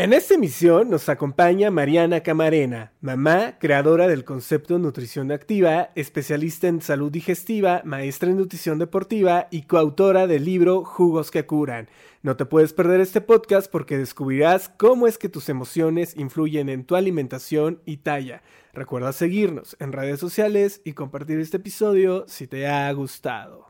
En esta emisión nos acompaña Mariana Camarena, mamá, creadora del concepto Nutrición Activa, especialista en salud digestiva, maestra en nutrición deportiva y coautora del libro Jugos que curan. No te puedes perder este podcast porque descubrirás cómo es que tus emociones influyen en tu alimentación y talla. Recuerda seguirnos en redes sociales y compartir este episodio si te ha gustado.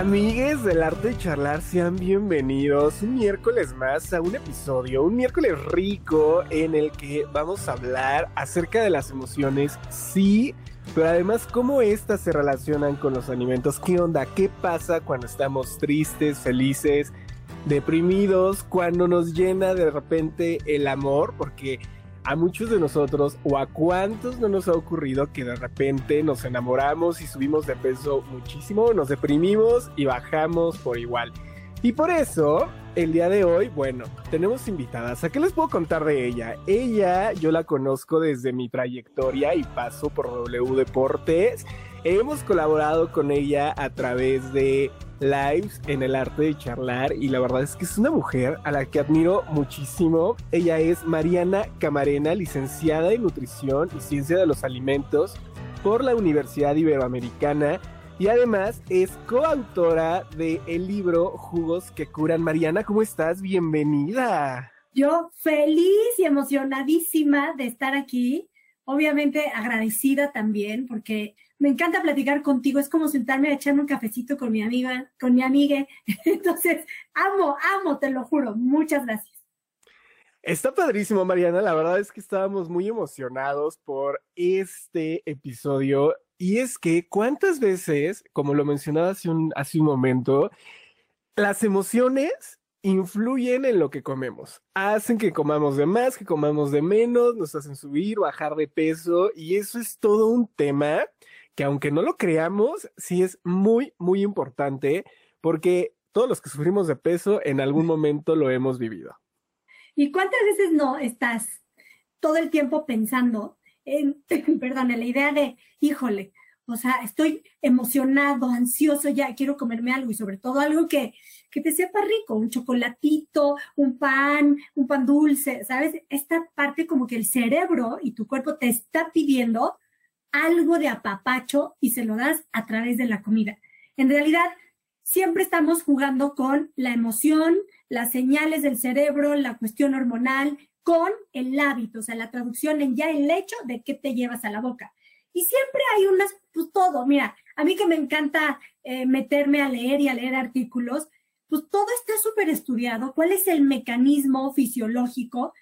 Amigues del arte de charlar, sean bienvenidos un miércoles más a un episodio, un miércoles rico en el que vamos a hablar acerca de las emociones, sí, pero además cómo estas se relacionan con los alimentos, qué onda, qué pasa cuando estamos tristes, felices, deprimidos, cuando nos llena de repente el amor, porque a muchos de nosotros o a cuántos no nos ha ocurrido que de repente nos enamoramos y subimos de peso muchísimo, nos deprimimos y bajamos por igual. Y por eso, el día de hoy, bueno, tenemos invitadas. ¿A qué les puedo contar de ella? Ella, yo la conozco desde mi trayectoria y paso por W Deportes. Hemos colaborado con ella a través de lives en el arte de charlar y la verdad es que es una mujer a la que admiro muchísimo. Ella es Mariana Camarena, licenciada en nutrición y ciencia de los alimentos por la Universidad Iberoamericana y además es coautora del el libro Jugos que curan. Mariana, ¿cómo estás? Bienvenida. Yo feliz y emocionadísima de estar aquí. Obviamente agradecida también porque me encanta platicar contigo, es como sentarme a echarme un cafecito con mi amiga, con mi amiga. Entonces, amo, amo, te lo juro. Muchas gracias. Está padrísimo, Mariana. La verdad es que estábamos muy emocionados por este episodio. Y es que, ¿cuántas veces, como lo mencionaba hace un, hace un momento, las emociones influyen en lo que comemos. Hacen que comamos de más, que comamos de menos, nos hacen subir, bajar de peso. Y eso es todo un tema que aunque no lo creamos, sí es muy, muy importante porque todos los que sufrimos de peso en algún momento lo hemos vivido. ¿Y cuántas veces no estás todo el tiempo pensando en, perdón, en la idea de, híjole, o sea, estoy emocionado, ansioso, ya quiero comerme algo y sobre todo algo que, que te sepa rico, un chocolatito, un pan, un pan dulce, ¿sabes? Esta parte como que el cerebro y tu cuerpo te está pidiendo algo de apapacho y se lo das a través de la comida. En realidad, siempre estamos jugando con la emoción, las señales del cerebro, la cuestión hormonal, con el hábito, o sea, la traducción en ya el hecho de qué te llevas a la boca. Y siempre hay unas, pues todo, mira, a mí que me encanta eh, meterme a leer y a leer artículos, pues todo está súper estudiado, cuál es el mecanismo fisiológico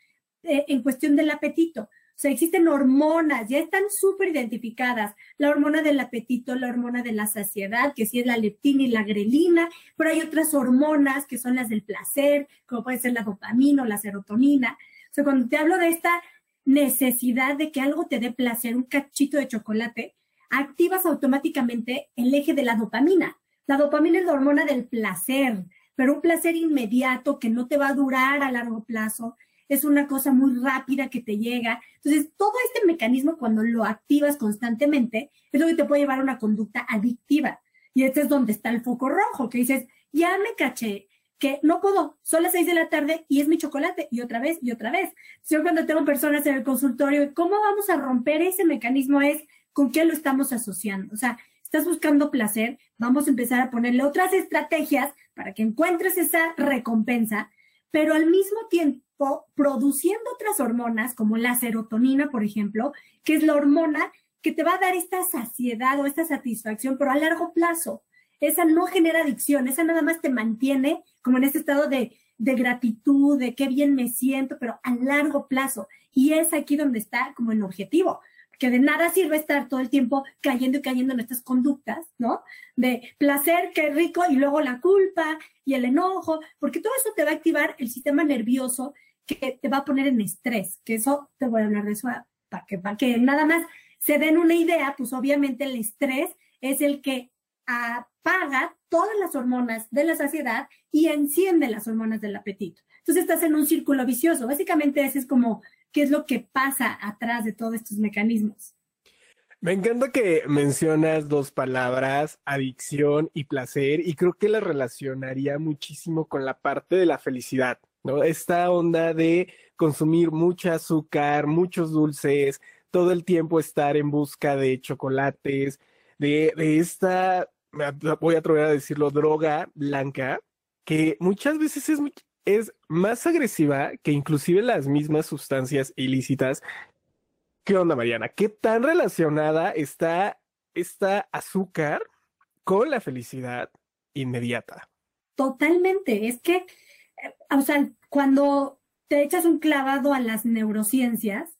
eh, en cuestión del apetito. O sea, existen hormonas, ya están súper identificadas. La hormona del apetito, la hormona de la saciedad, que sí es la leptina y la grelina, pero hay otras hormonas que son las del placer, como puede ser la dopamina o la serotonina. O sea, cuando te hablo de esta necesidad de que algo te dé placer, un cachito de chocolate, activas automáticamente el eje de la dopamina. La dopamina es la hormona del placer, pero un placer inmediato que no te va a durar a largo plazo, es una cosa muy rápida que te llega. Entonces, todo este mecanismo cuando lo activas constantemente es lo que te puede llevar a una conducta adictiva. Y este es donde está el foco rojo, que dices, ya me caché que no puedo, son las seis de la tarde y es mi chocolate, y otra vez, y otra vez. Yo cuando tengo personas en el consultorio, ¿cómo vamos a romper ese mecanismo? Es con qué lo estamos asociando. O sea, estás buscando placer, vamos a empezar a ponerle otras estrategias para que encuentres esa recompensa, pero al mismo tiempo produciendo otras hormonas, como la serotonina, por ejemplo, que es la hormona que te va a dar esta saciedad o esta satisfacción, pero a largo plazo. Esa no genera adicción, esa nada más te mantiene como en este estado de, de gratitud, de qué bien me siento, pero a largo plazo. Y es aquí donde está como el objetivo. que de nada sirve estar todo el tiempo cayendo y cayendo en estas conductas, ¿no? De placer, qué rico, y luego la culpa y el enojo, porque todo eso te va a activar el sistema nervioso que te va a poner en estrés, que eso te voy a hablar de eso para que, para que nada más se den una idea, pues obviamente el estrés es el que apaga todas las hormonas de la saciedad y enciende las hormonas del apetito. Entonces estás en un círculo vicioso. Básicamente ese es como qué es lo que pasa atrás de todos estos mecanismos. Me encanta que mencionas dos palabras, adicción y placer, y creo que la relacionaría muchísimo con la parte de la felicidad, ¿no? Esta onda de consumir mucho azúcar, muchos dulces, todo el tiempo estar en busca de chocolates, de, de esta, voy a atrever a decirlo, droga blanca, que muchas veces es, es más agresiva que inclusive las mismas sustancias ilícitas. ¿Qué onda, Mariana? ¿Qué tan relacionada está esta azúcar con la felicidad inmediata? Totalmente. Es que, o sea, cuando te echas un clavado a las neurociencias,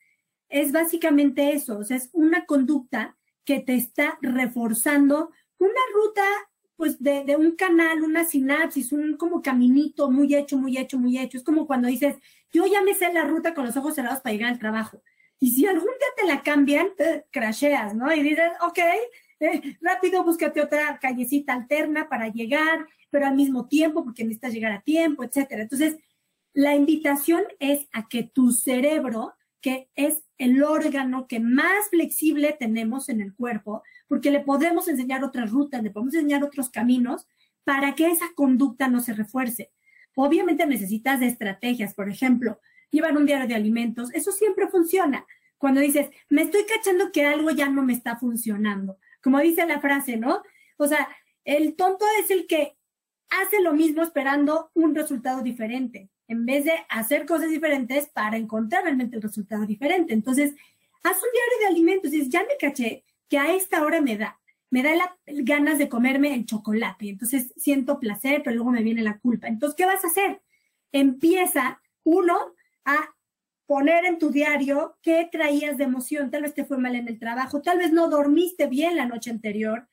es básicamente eso, o sea, es una conducta que te está reforzando una ruta pues de, de, un canal, una sinapsis, un como caminito muy hecho, muy hecho, muy hecho. Es como cuando dices, yo ya me sé la ruta con los ojos cerrados para llegar al trabajo. Y si algún día te la cambian, te crasheas, ¿no? Y dices, ok, eh, rápido, búscate otra callecita alterna para llegar, pero al mismo tiempo, porque necesitas llegar a tiempo, etcétera. Entonces, la invitación es a que tu cerebro, que es el órgano que más flexible tenemos en el cuerpo, porque le podemos enseñar otras rutas, le podemos enseñar otros caminos para que esa conducta no se refuerce. Obviamente necesitas de estrategias, por ejemplo, llevar un diario de alimentos, eso siempre funciona. Cuando dices, me estoy cachando que algo ya no me está funcionando, como dice la frase, ¿no? O sea, el tonto es el que hace lo mismo esperando un resultado diferente, en vez de hacer cosas diferentes para encontrar realmente el resultado diferente. Entonces, haz un diario de alimentos y dices, ya me caché que a esta hora me da, me da la, ganas de comerme el chocolate. Entonces siento placer, pero luego me viene la culpa. Entonces, ¿qué vas a hacer? Empieza, uno, a poner en tu diario qué traías de emoción. Tal vez te fue mal en el trabajo, tal vez no dormiste bien la noche anterior.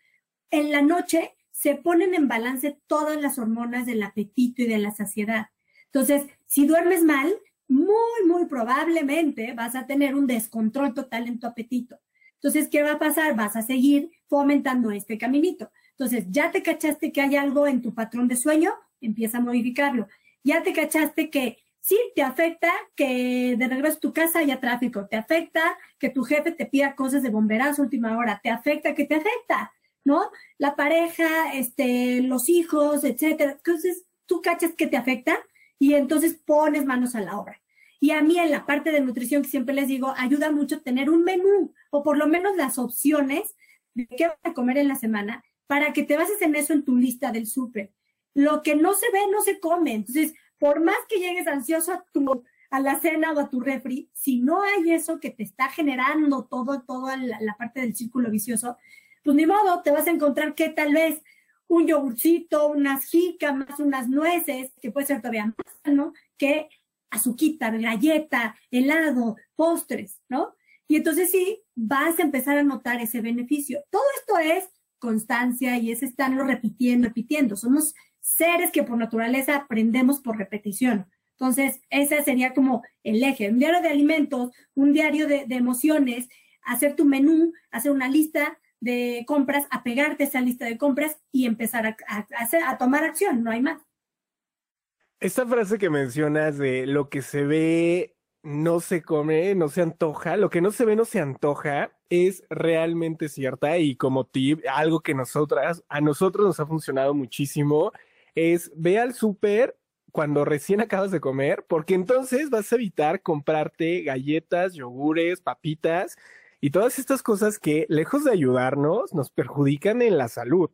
En la noche se ponen en balance todas las hormonas del apetito y de la saciedad. Entonces, si duermes mal, muy, muy probablemente vas a tener un descontrol total en tu apetito. Entonces, ¿qué va a pasar? Vas a seguir fomentando este caminito. Entonces, ya te cachaste que hay algo en tu patrón de sueño, empieza a modificarlo. Ya te cachaste que sí, te afecta que de regreso a tu casa haya tráfico, te afecta que tu jefe te pida cosas de bomberazo última hora, te afecta que te afecta, ¿no? La pareja, este, los hijos, etcétera. Entonces, tú cachas que te afecta y entonces pones manos a la obra. Y a mí en la parte de nutrición que siempre les digo, ayuda mucho tener un menú o por lo menos las opciones de qué vas a comer en la semana para que te bases en eso en tu lista del súper. Lo que no se ve, no se come. Entonces, por más que llegues ansioso a, tu, a la cena o a tu refri, si no hay eso que te está generando todo, toda la, la parte del círculo vicioso, pues ni modo, te vas a encontrar que tal vez un yogurcito, unas jícamas, unas nueces, que puede ser todavía más, ¿no? Que azuquita, galleta, helado, postres, ¿no? Y entonces sí, vas a empezar a notar ese beneficio. Todo esto es constancia y es estarlo repitiendo, repitiendo. Somos seres que por naturaleza aprendemos por repetición. Entonces, ese sería como el eje. Un diario de alimentos, un diario de, emociones, hacer tu menú, hacer una lista de compras, apegarte a esa lista de compras y empezar a, a tomar acción, no hay más. Esta frase que mencionas de lo que se ve no se come, no se antoja, lo que no se ve no se antoja, es realmente cierta y como tip, algo que nosotras, a nosotros nos ha funcionado muchísimo, es ve al súper cuando recién acabas de comer, porque entonces vas a evitar comprarte galletas, yogures, papitas y todas estas cosas que, lejos de ayudarnos, nos perjudican en la salud.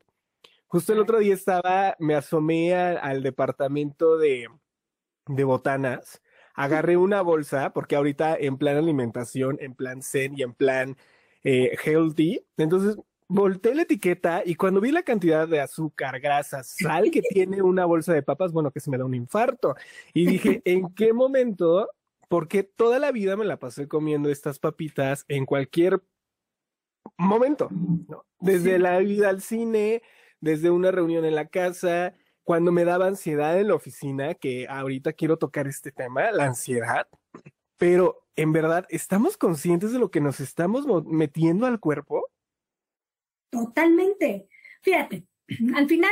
Justo el otro día estaba, me asomé al departamento de, de botanas, agarré una bolsa, porque ahorita en plan alimentación, en plan zen y en plan eh, healthy, entonces volteé la etiqueta y cuando vi la cantidad de azúcar, grasa, sal que tiene una bolsa de papas, bueno, que se me da un infarto. Y dije, ¿en qué momento? Porque toda la vida me la pasé comiendo estas papitas en cualquier momento, desde la vida al cine, desde una reunión en la casa, cuando me daba ansiedad en la oficina, que ahorita quiero tocar este tema, la ansiedad, pero en verdad, ¿estamos conscientes de lo que nos estamos metiendo al cuerpo? Totalmente. Fíjate, al final,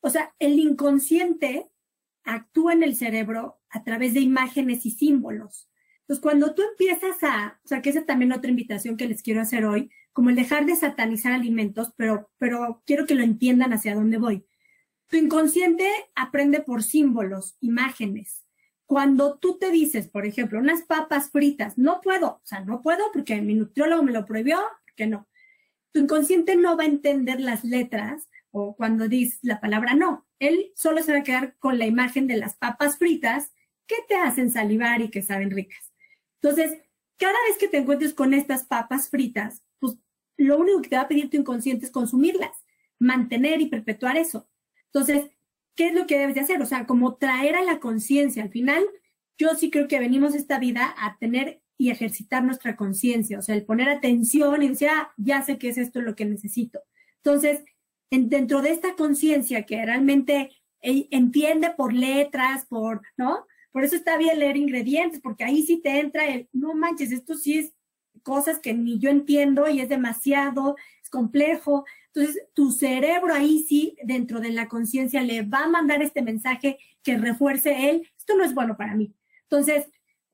o sea, el inconsciente actúa en el cerebro a través de imágenes y símbolos. Entonces, cuando tú empiezas a, o sea, que esa es también otra invitación que les quiero hacer hoy, como el dejar de satanizar alimentos, pero, pero quiero que lo entiendan hacia dónde voy. Tu inconsciente aprende por símbolos, imágenes. Cuando tú te dices, por ejemplo, unas papas fritas, no puedo, o sea, no puedo porque mi nutriólogo me lo prohibió, que no. Tu inconsciente no va a entender las letras o cuando dices la palabra no. Él solo se va a quedar con la imagen de las papas fritas que te hacen salivar y que saben ricas. Entonces, cada vez que te encuentres con estas papas fritas, pues lo único que te va a pedir tu inconsciente es consumirlas, mantener y perpetuar eso. Entonces, ¿qué es lo que debes de hacer? O sea, como traer a la conciencia. Al final, yo sí creo que venimos esta vida a tener y ejercitar nuestra conciencia, o sea, el poner atención y decir, ah, ya sé que es esto lo que necesito. Entonces, dentro de esta conciencia que realmente e, entiende por letras, por, ¿no? Por eso está bien leer ingredientes, porque ahí sí te entra el, no manches, esto sí es cosas que ni yo entiendo y es demasiado, es complejo. Entonces, tu cerebro ahí sí, dentro de la conciencia, le va a mandar este mensaje que refuerce él, esto no es bueno para mí. Entonces,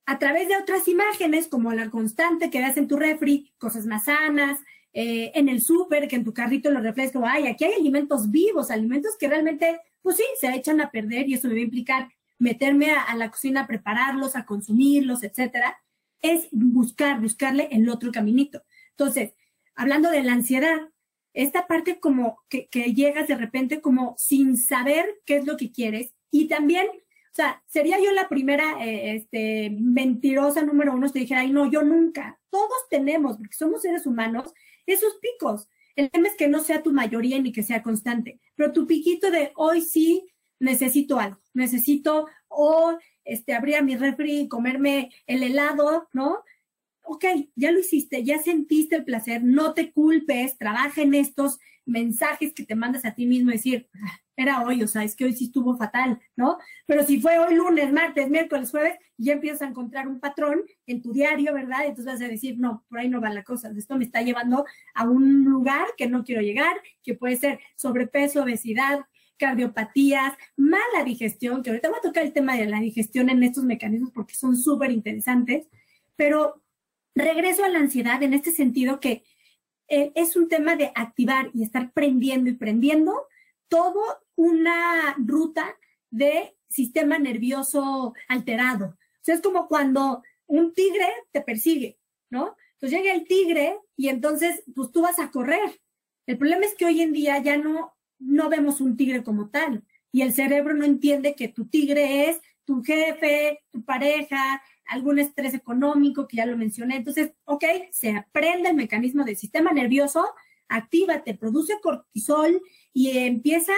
a través de otras imágenes, como la constante que ves en tu refri, cosas más sanas, eh, en el súper, que en tu carrito lo reflejes como, ay, aquí hay alimentos vivos, alimentos que realmente, pues sí, se echan a perder y eso me va a implicar meterme a, la cocina a prepararlos, a consumirlos, etcétera. Es buscar, buscarle el otro caminito. Entonces, hablando de la ansiedad, esta parte como que, llegas de repente como sin saber qué es lo que quieres y también, o sea, sería yo la primera eh, este, mentirosa número uno si dijera, ay, no, yo nunca. Todos tenemos, porque somos seres humanos, esos picos. El tema es que no sea tu mayoría ni que sea constante, pero tu piquito de hoy sí necesito algo, necesito o este, abrir mi refri y comerme el helado, ¿no? ok, ya lo hiciste, ya sentiste el placer, no te culpes, trabaja en estos mensajes que te mandas a ti mismo, decir, ah, era hoy, o sea, es que hoy sí estuvo fatal, ¿no? Pero si fue hoy lunes, martes, miércoles, jueves, ya empiezas a encontrar un patrón en tu diario, ¿verdad? Entonces vas a decir, no, por ahí no va la cosa, esto me está llevando a un lugar que no quiero llegar, que puede ser sobrepeso, obesidad, cardiopatías, mala digestión, que ahorita voy a tocar el tema de la digestión en estos mecanismos porque son súper interesantes, pero regreso a la ansiedad en este sentido que eh, es un tema de activar y estar prendiendo y prendiendo todo una ruta de sistema nervioso alterado. O sea, es como cuando un tigre te persigue, ¿no? Entonces llega el tigre y entonces pues tú vas a correr. El problema es que hoy en día ya no, no vemos un tigre como tal y el cerebro no entiende que tu tigre es tu jefe, tu pareja, algún estrés económico, que ya lo mencioné. Entonces, ok, se aprende el mecanismo del sistema nervioso, actívate, produce cortisol y empieza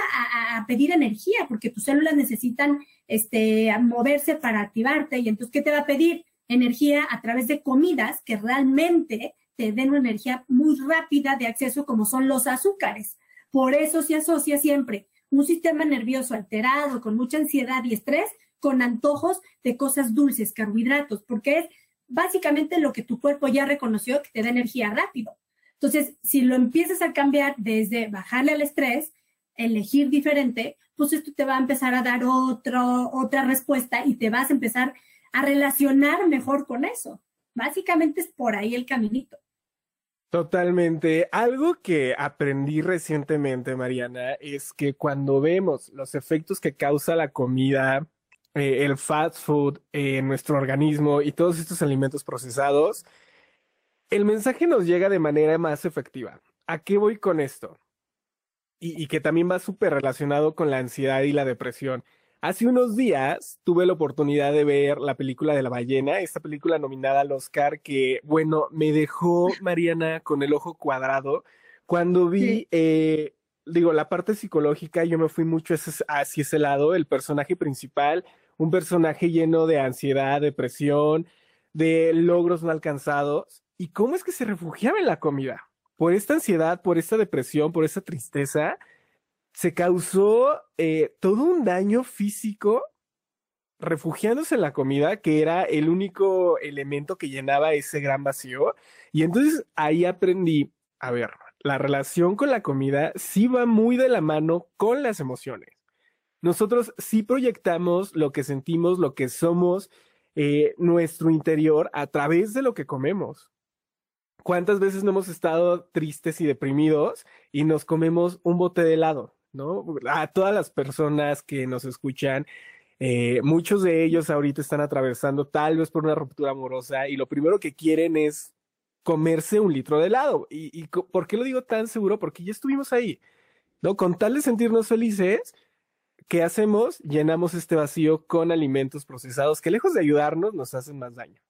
a, pedir energía, porque tus células necesitan este, moverse para activarte. Y entonces, ¿qué te va a pedir? Energía a través de comidas que realmente te den una energía muy rápida de acceso, como son los azúcares. Por eso se asocia siempre un sistema nervioso alterado, con mucha ansiedad y estrés, con antojos de cosas dulces, carbohidratos, porque es básicamente lo que tu cuerpo ya reconoció que te da energía rápido. Entonces, si lo empiezas a cambiar desde bajarle al estrés, elegir diferente, pues esto te va a empezar a dar otro, otra respuesta y te vas a empezar a relacionar mejor con eso. Básicamente es por ahí el caminito. Totalmente. Algo que aprendí recientemente, Mariana, es que cuando vemos los efectos que causa la comida eh, el fast food en nuestro organismo y todos estos alimentos procesados, el mensaje nos llega de manera más efectiva. ¿A qué voy con esto? Y, y que también va súper relacionado con la ansiedad y la depresión. Hace unos días tuve la oportunidad de ver la película de la ballena, esta película nominada al Oscar que, bueno, me dejó Mariana con el ojo cuadrado. Cuando vi, eh, digo, la parte psicológica, yo me fui mucho hacia ese lado, el personaje principal un personaje lleno de ansiedad, depresión, de logros no alcanzados. ¿Y cómo es que se refugiaba en la comida? por esta ansiedad, por esta depresión, por esta tristeza, se causó eh, todo un daño físico refugiándose en la comida, que era el único elemento que llenaba ese gran vacío. Y entonces ahí aprendí, a ver, la relación con la comida sí va muy de la mano con las emociones. Nosotros sí proyectamos lo que sentimos, lo que somos, eh, nuestro interior a través de lo que comemos. ¿Cuántas veces no hemos estado tristes y deprimidos y nos comemos un bote de helado? ¿No? A todas las personas que nos escuchan, eh, muchos de ellos ahorita están atravesando tal vez por una ruptura amorosa y lo primero que quieren es comerse un litro de helado. ¿Y, y por qué lo digo tan seguro? Porque ya estuvimos ahí, ¿no? Con tal de sentirnos felices, ¿qué hacemos? Llenamos este vacío con alimentos procesados que lejos de ayudarnos nos hacen más daño.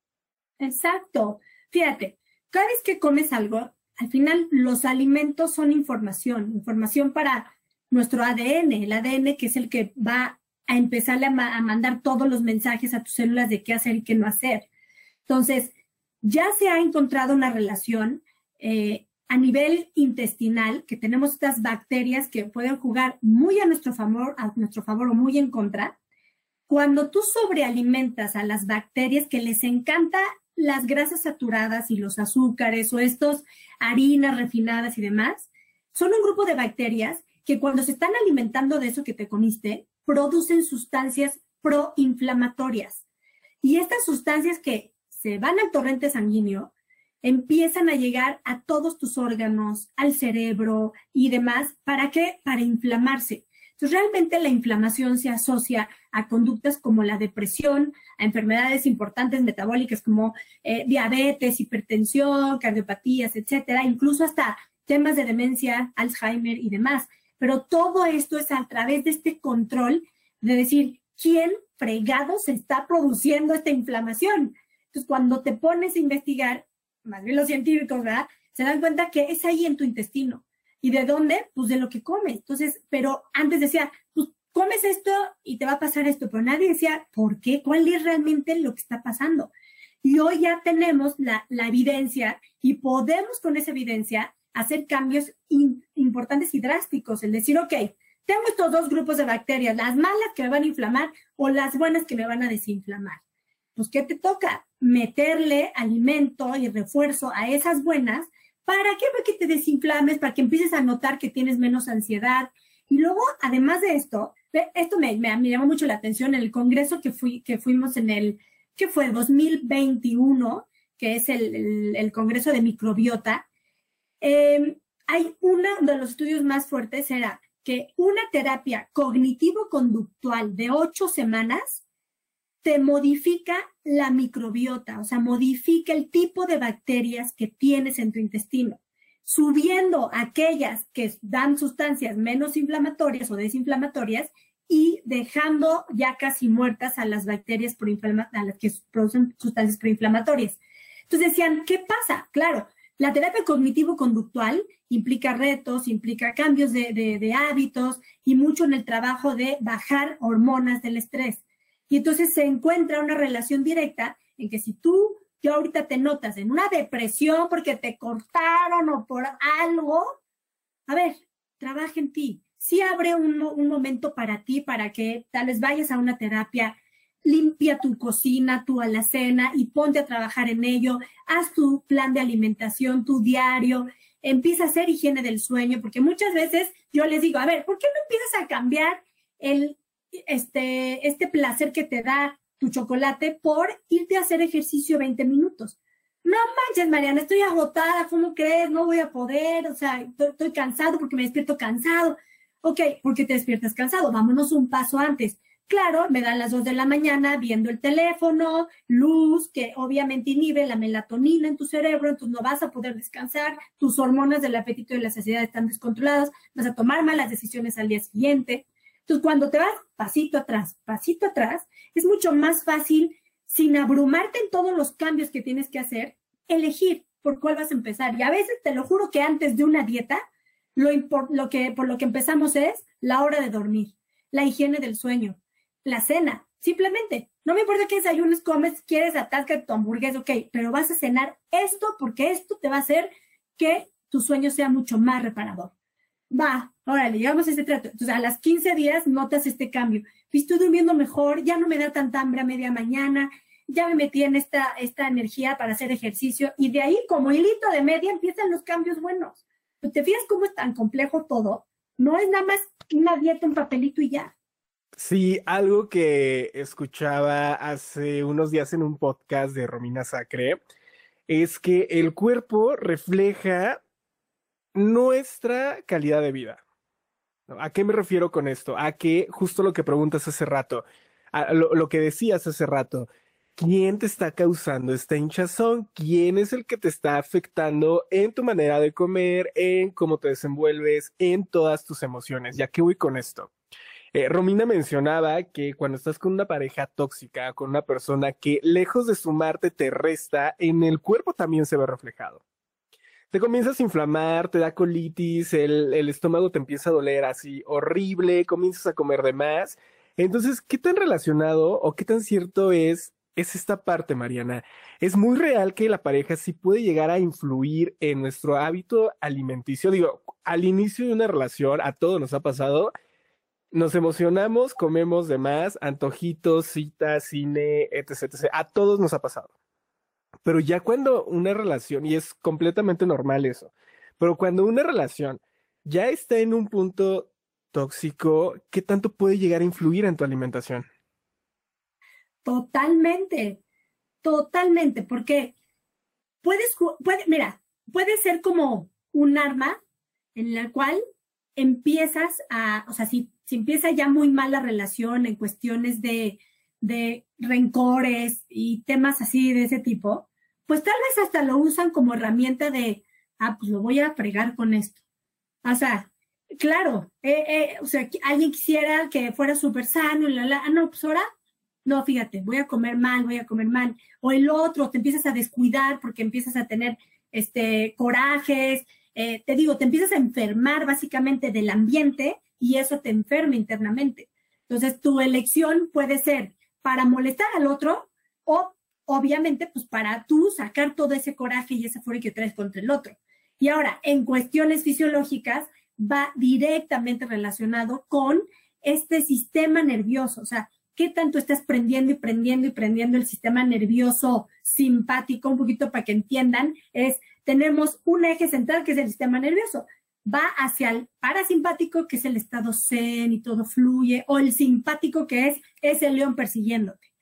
Exacto. Fíjate, cada vez que comes algo, al final los alimentos son información, información para nuestro ADN, el ADN que es el que va a empezar a, mandar todos los mensajes a tus células de qué hacer y qué no hacer. Entonces, ya se ha encontrado una relación eh, a nivel intestinal, que tenemos estas bacterias que pueden jugar muy a nuestro favor, a nuestro favor o muy en contra. Cuando tú sobrealimentas a las bacterias que les encanta las grasas saturadas y los azúcares o estos harinas refinadas y demás, son un grupo de bacterias que cuando se están alimentando de eso que te comiste, producen sustancias proinflamatorias. Y estas sustancias que se van al torrente sanguíneo empiezan a llegar a todos tus órganos, al cerebro y demás. ¿Para qué? Para inflamarse. Entonces, realmente la inflamación se asocia a conductas como la depresión, a enfermedades importantes metabólicas como eh, diabetes, hipertensión, cardiopatías, etcétera, incluso hasta temas de demencia, Alzheimer y demás. Pero todo esto es a través de este control de decir quién fregado se está produciendo esta inflamación. Entonces, cuando te pones a investigar, más bien los científicos, ¿verdad? Se dan cuenta que es ahí en tu intestino. ¿Y de dónde? Pues de lo que comes. Entonces, pero antes decía, pues comes esto y te va a pasar esto, pero nadie decía, ¿por qué? ¿Cuál es realmente lo que está pasando? Y hoy ya tenemos la, evidencia y podemos con esa evidencia hacer cambios importantes y drásticos. El decir, ok, tengo estos dos grupos de bacterias, las malas que me van a inflamar o las buenas que me van a desinflamar. Pues, ¿qué te toca? Meterle alimento y refuerzo a esas buenas ¿Para qué? Para que te desinflames, para que empieces a notar que tienes menos ansiedad. Y luego, además de esto, esto me, me, llamó mucho la atención en el congreso que, fui, que fuimos en el, que fue 2021, que es el, el, congreso de microbiota. Eh, hay uno de los estudios más fuertes, era que una terapia cognitivo-conductual de ocho semanas te modifica la microbiota, o sea, modifica el tipo de bacterias que tienes en tu intestino, subiendo aquellas que dan sustancias menos inflamatorias o desinflamatorias y dejando ya casi muertas a las bacterias a las que producen sustancias proinflamatorias. Entonces decían, ¿qué pasa? Claro, la terapia cognitivo-conductual implica retos, implica cambios de, de hábitos y mucho en el trabajo de bajar hormonas del estrés. Y entonces se encuentra una relación directa en que si tú, yo ahorita te notas en una depresión porque te cortaron o por algo, a ver, trabaja en ti. Sí abre un, un momento para ti, para que tal vez vayas a una terapia, limpia tu cocina, tu alacena y ponte a trabajar en ello, haz tu plan de alimentación, tu diario, empieza a hacer higiene del sueño, porque muchas veces yo les digo, a ver, ¿por qué no empiezas a cambiar el este, este placer que te da tu chocolate por irte a hacer ejercicio 20 minutos. No manches, Mariana, estoy agotada, ¿cómo crees? No voy a poder, o sea, estoy, cansado porque me despierto cansado. Ok, ¿por qué te despiertas cansado? Vámonos un paso antes. Claro, me dan las 2 de la mañana viendo el teléfono, luz, que obviamente inhibe la melatonina en tu cerebro, entonces no vas a poder descansar, tus hormonas del apetito y la saciedad están descontroladas, vas a tomar malas decisiones al día siguiente. Entonces, cuando te vas pasito atrás, pasito atrás, es mucho más fácil, sin abrumarte en todos los cambios que tienes que hacer, elegir por cuál vas a empezar. Y a veces te lo juro que antes de una dieta, lo, que, por lo que empezamos es la hora de dormir, la higiene del sueño, la cena. Simplemente, no me importa qué desayunes comes, quieres atascar tu hamburguesa, ok, pero vas a cenar esto porque esto te va a hacer que tu sueño sea mucho más reparador. Va, órale, llegamos a ese trato. Entonces, a las 15 días notas este cambio. Estoy durmiendo mejor, ya no me da tanta hambre a media mañana, ya me metí en esta, esta energía para hacer ejercicio y de ahí, como hilito de media, empiezan los cambios buenos. ¿Te fijas cómo es tan complejo todo? No es nada más una dieta, un papelito y ya. Sí, algo que escuchaba hace unos días en un podcast de Romina Sacre es que el cuerpo refleja nuestra calidad de vida. ¿A qué me refiero con esto? A que justo lo que preguntas hace rato, lo, lo, que decías hace rato, ¿quién te está causando esta hinchazón? ¿Quién es el que te está afectando en tu manera de comer, en cómo te desenvuelves, en todas tus emociones? ¿Ya qué voy con esto? Eh, Romina mencionaba que cuando estás con una pareja tóxica, con una persona que lejos de sumarte te resta, en el cuerpo también se ve reflejado. Te comienzas a inflamar, te da colitis, el, el estómago te empieza a doler así horrible, comienzas a comer de más. Entonces, ¿qué tan relacionado o qué tan cierto es es esta parte, Mariana. Es muy real que la pareja sí puede llegar a influir en nuestro hábito alimenticio. Digo, al inicio de una relación, a todos nos ha pasado nos emocionamos, comemos de más, antojitos, citas, cine, etc, etc. A todos nos ha pasado. Pero ya cuando una relación, y es completamente normal eso, pero cuando una relación ya está en un punto tóxico, ¿qué tanto puede llegar a influir en tu alimentación? Totalmente, totalmente, porque puedes, puede, mira, puede ser como un arma en la cual empiezas a, o sea, si, si empieza ya muy mal la relación en cuestiones de, de rencores y temas así de ese tipo, pues tal vez hasta lo usan como herramienta de, ah, pues lo voy a fregar con esto. O sea, claro, eh, eh, o sea, alguien quisiera que fuera súper sano, la, la, ah, no, pues ahora, no, fíjate, voy a comer mal, voy a comer mal. O el otro, te empiezas a descuidar porque empiezas a tener este, corajes, eh, te digo, te empiezas a enfermar básicamente del ambiente y eso te enferma internamente. Entonces, tu elección puede ser para molestar al otro o, obviamente, pues para tú sacar todo ese coraje y esa furia que traes contra el otro. Y ahora, en cuestiones fisiológicas, va directamente relacionado con este sistema nervioso, o sea, qué tanto estás prendiendo y prendiendo y prendiendo el sistema nervioso simpático, un poquito para que entiendan, es tenemos un eje central que es el sistema nervioso. Va hacia el parasimpático, que es el estado zen y todo fluye, o el simpático, que es ese león persiguiéndote.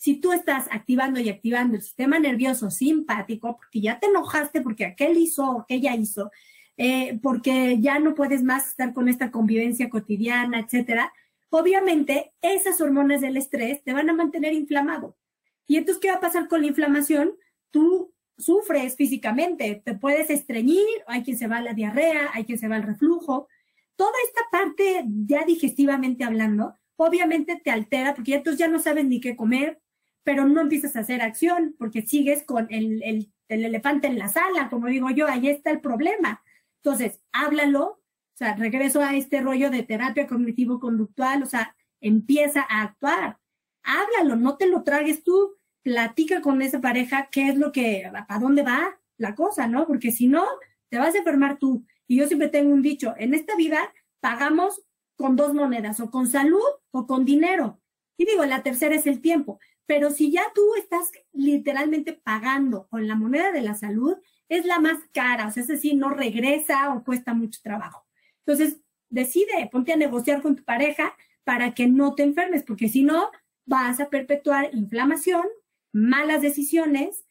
Si tú estás activando y activando el sistema nervioso simpático, porque ya te enojaste, porque aquel hizo o aquella hizo, eh, porque ya no puedes más estar con esta convivencia cotidiana, etcétera, obviamente esas hormonas del estrés te van a mantener inflamado. Y entonces, ¿qué va a pasar con la inflamación? Tú sufres físicamente, te puedes estreñir, hay quien se va a la diarrea, hay quien se va al reflujo. Toda esta parte, ya digestivamente hablando, obviamente te altera porque entonces ya no sabes ni qué comer, pero no empiezas a hacer acción porque sigues con el, el, el elefante en la sala, como digo yo, ahí está el problema. Entonces, háblalo, o sea, regreso a este rollo de terapia cognitivo-conductual, o sea, empieza a actuar. Háblalo, no te lo tragues tú platica con esa pareja qué es lo que, a dónde va la cosa, ¿no? Porque si no, te vas a enfermar tú. Y yo siempre tengo un dicho, en esta vida pagamos con dos monedas, o con salud o con dinero. Y digo, la tercera es el tiempo. Pero si ya tú estás literalmente pagando con la moneda de la salud, es la más cara, o sea, es decir, no regresa o cuesta mucho trabajo. Entonces, decide, ponte a negociar con tu pareja para que no te enfermes, porque si no, vas a perpetuar inflamación, malas decisiones,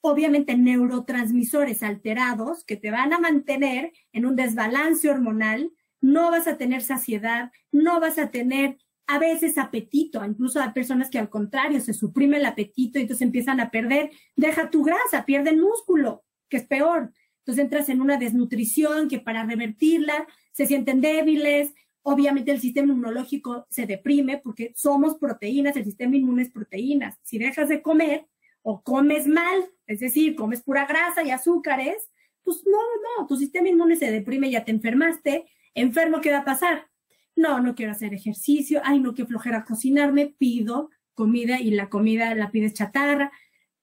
obviamente neurotransmisores alterados que te van a mantener en un desbalance hormonal, no vas a tener saciedad, no vas a tener a veces apetito, incluso hay personas que al contrario se suprime el apetito y entonces empiezan a perder, deja tu grasa, pierden músculo, que es peor. Entonces entras en una desnutrición que para revertirla se sienten débiles, obviamente el sistema inmunológico se deprime porque somos proteínas, el sistema inmune es proteínas. Si dejas de comer o comes mal, es decir, comes pura grasa y azúcares, pues no, no, tu sistema inmune se deprime, ya te enfermaste. Enfermo, ¿qué va a pasar? No, no quiero hacer ejercicio, ay, no quiero flojera cocinarme, pido comida y la comida la pides chatarra.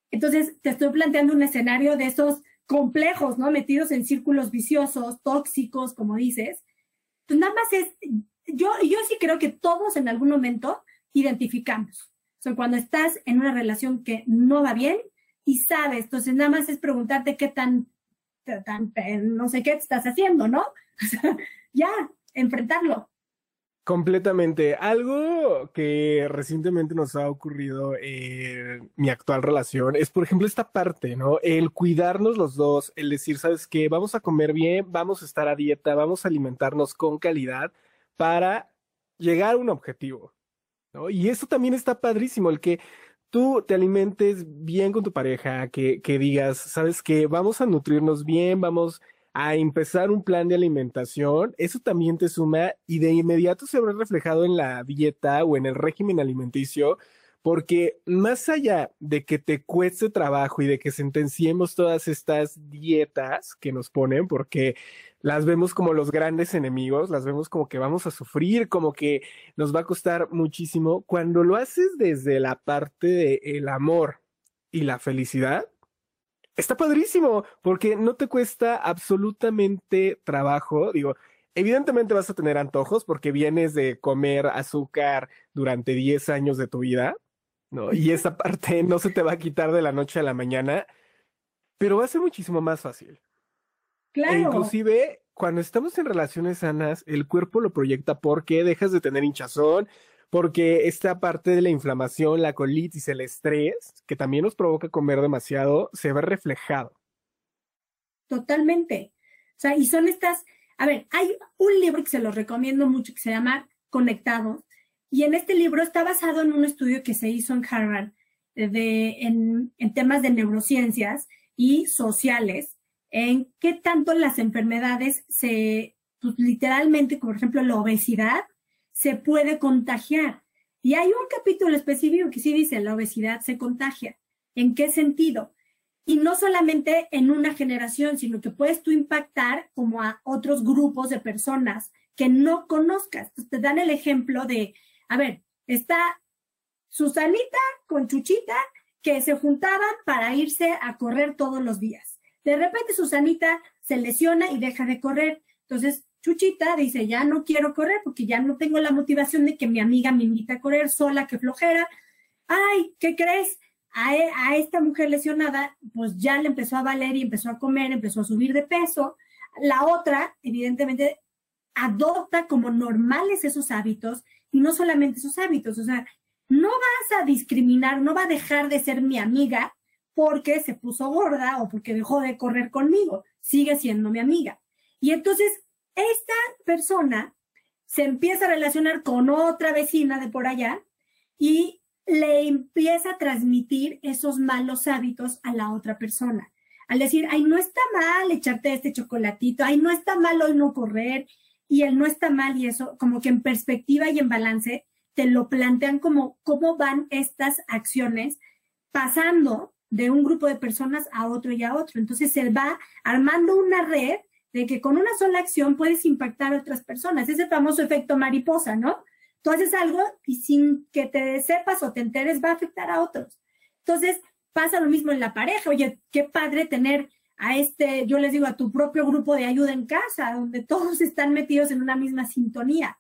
Entonces, te estoy planteando un escenario de esos complejos, ¿no? Metidos en círculos viciosos, tóxicos, como dices. Pues nada más es, yo, yo sí creo que todos en algún momento identificamos. O sea, cuando estás en una relación que no va bien y sabes, entonces nada más es preguntarte qué tan, tan no sé qué estás haciendo, ¿no? Ya, enfrentarlo. Completamente. Algo que recientemente nos ha ocurrido en mi actual relación es, por ejemplo, esta parte, ¿no? El cuidarnos los dos, el decir, ¿sabes qué? Vamos a comer bien, vamos a estar a dieta, vamos a alimentarnos con calidad para llegar a un objetivo, ¿no? Y eso también está padrísimo, el que tú te alimentes bien con tu pareja, que, que digas, ¿sabes qué? Vamos a nutrirnos bien, vamos a empezar un plan de alimentación, eso también te suma y de inmediato se habrá reflejado en la dieta o en el régimen alimenticio, porque más allá de que te cueste trabajo y de que sentenciemos todas estas dietas que nos ponen, porque las vemos como los grandes enemigos, las vemos como que vamos a sufrir, como que nos va a costar muchísimo, cuando lo haces desde la parte del amor y la felicidad, está padrísimo porque no te cuesta absolutamente trabajo. Digo, evidentemente vas a tener antojos porque vienes de comer azúcar durante 10 años de tu vida, ¿no? Y esa parte no se te va a quitar de la noche a la mañana, pero va a ser muchísimo más fácil. E claro. E inclusive, cuando estamos en relaciones sanas, el cuerpo lo proyecta porque dejas de tener hinchazón, porque esta parte de la inflamación, la colitis, el estrés, que también nos provoca comer demasiado, se ve reflejado. Totalmente. O sea, y son estas, a ver, hay un libro que se los recomiendo mucho que se llama Conectado, y en este libro está basado en un estudio que se hizo en Harvard eh, de, en, en temas de neurociencias y sociales, en qué tanto las enfermedades se, pues, literalmente, por ejemplo, la obesidad, se puede contagiar. Y hay un capítulo específico que sí dice, la obesidad se contagia. ¿En qué sentido? Y no solamente en una generación, sino que puedes tú impactar como a otros grupos de personas que no conozcas. te dan el ejemplo de, a ver, está Susanita con Chuchita que se juntaban para irse a correr todos los días. De repente Susanita se lesiona y deja de correr. Entonces, Chuchita dice, ya no quiero correr porque ya no tengo la motivación de que mi amiga me invita a correr sola, que flojera. Ay, ¿qué crees? A, e, a, esta mujer lesionada, pues ya le empezó a valer y empezó a comer, empezó a subir de peso. La otra, evidentemente, adopta como normales esos hábitos y no solamente esos hábitos, o sea, no vas a discriminar, no va a dejar de ser mi amiga porque se puso gorda o porque dejó de correr conmigo, sigue siendo mi amiga. Y entonces esta persona se empieza a relacionar con otra vecina de por allá y le empieza a transmitir esos malos hábitos a la otra persona. Al decir, ay, no está mal echarte este chocolatito, ay, no está mal hoy no correr, y él no está mal, y eso, como que en perspectiva y en balance, te lo plantean como cómo van estas acciones pasando de un grupo de personas a otro y a otro. Entonces se va armando una red de que con una sola acción puedes impactar a otras personas. Ese famoso efecto mariposa, ¿no? Tú haces algo y sin que te sepas o te enteres va a afectar a otros. Entonces, pasa lo mismo en la pareja. Oye, qué padre tener a este, yo les digo, a tu propio grupo de ayuda en casa, donde todos están metidos en una misma sintonía.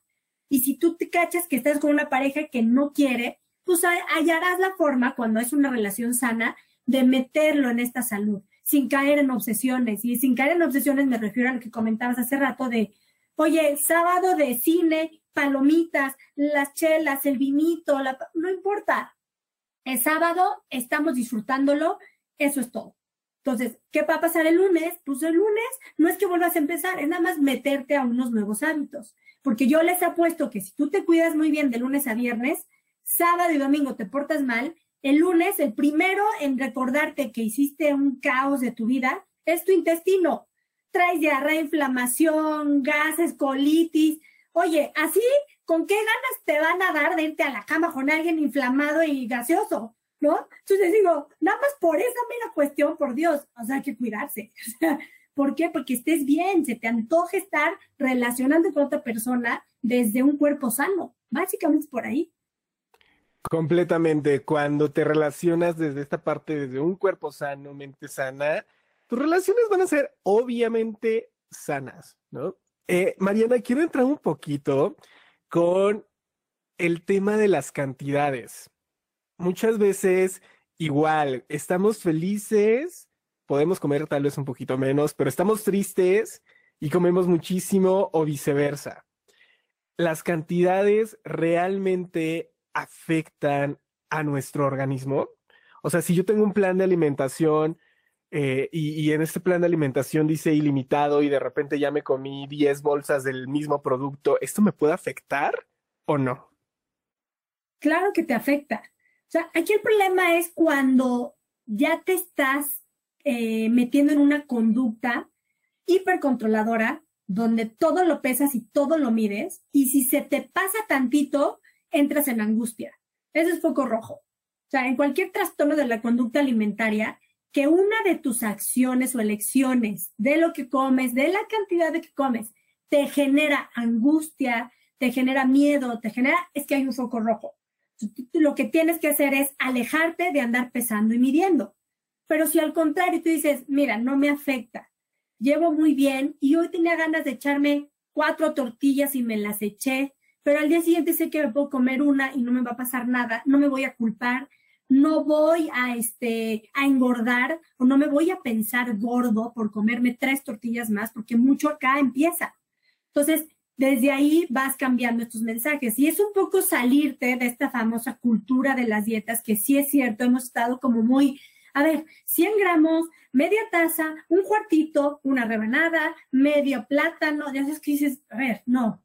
Y si tú te cachas que estás con una pareja que no quiere, pues hallarás la forma, cuando es una relación sana, de meterlo en esta salud sin caer en obsesiones. Y sin caer en obsesiones me refiero a lo que comentabas hace rato de, oye, sábado de cine, palomitas, las chelas, el vinito, la... no importa. El sábado estamos disfrutándolo, eso es todo. Entonces, ¿qué va a pasar el lunes? Pues el lunes no es que vuelvas a empezar, es nada más meterte a unos nuevos hábitos. Porque yo les apuesto que si tú te cuidas muy bien de lunes a viernes, sábado y domingo te portas mal, el lunes, el primero en recordarte que hiciste un caos de tu vida es tu intestino. Traes diarrea, inflamación, gases, colitis. Oye, así, ¿con qué ganas te van a dar de irte a la cama con alguien inflamado y gaseoso? ¿No? Entonces digo, nada más por esa mera cuestión, por Dios, o sea, hay que cuidarse. ¿Por qué? Porque estés bien, se te antoje estar relacionando con otra persona desde un cuerpo sano. Básicamente es por ahí. Completamente. Cuando te relacionas desde esta parte, desde un cuerpo sano, mente sana, tus relaciones van a ser obviamente sanas, ¿no? Eh, Mariana, quiero entrar un poquito con el tema de las cantidades. Muchas veces, igual, estamos felices, podemos comer tal vez un poquito menos, pero estamos tristes y comemos muchísimo o viceversa. Las cantidades realmente afectan a nuestro organismo. O sea, si yo tengo un plan de alimentación eh, y, en este plan de alimentación dice ilimitado y de repente ya me comí 10 bolsas del mismo producto, ¿esto me puede afectar o no? Claro que te afecta. O sea, aquí el problema es cuando ya te estás eh, metiendo en una conducta hipercontroladora donde todo lo pesas y todo lo mides y si se te pasa tantito, entras en angustia. Ese es foco rojo. O sea, en cualquier trastorno de la conducta alimentaria, que una de tus acciones o elecciones de lo que comes, de la cantidad de que comes, te genera angustia, te genera miedo, te genera, es que hay un foco rojo. Lo que tienes que hacer es alejarte de andar pesando y midiendo. Pero si al contrario tú dices, mira, no me afecta, llevo muy bien y hoy tenía ganas de echarme cuatro tortillas y me las eché, pero al día siguiente sé que me puedo comer una y no me va a pasar nada, no me voy a culpar, no voy a, este, a engordar o no me voy a pensar gordo por comerme tres tortillas más, porque mucho acá empieza. Entonces, desde ahí vas cambiando estos mensajes y es un poco salirte de esta famosa cultura de las dietas, que sí es cierto, hemos estado como muy, a ver, 100 gramos, media taza, un cuartito, una rebanada, medio plátano, ya sabes que dices, a ver, no.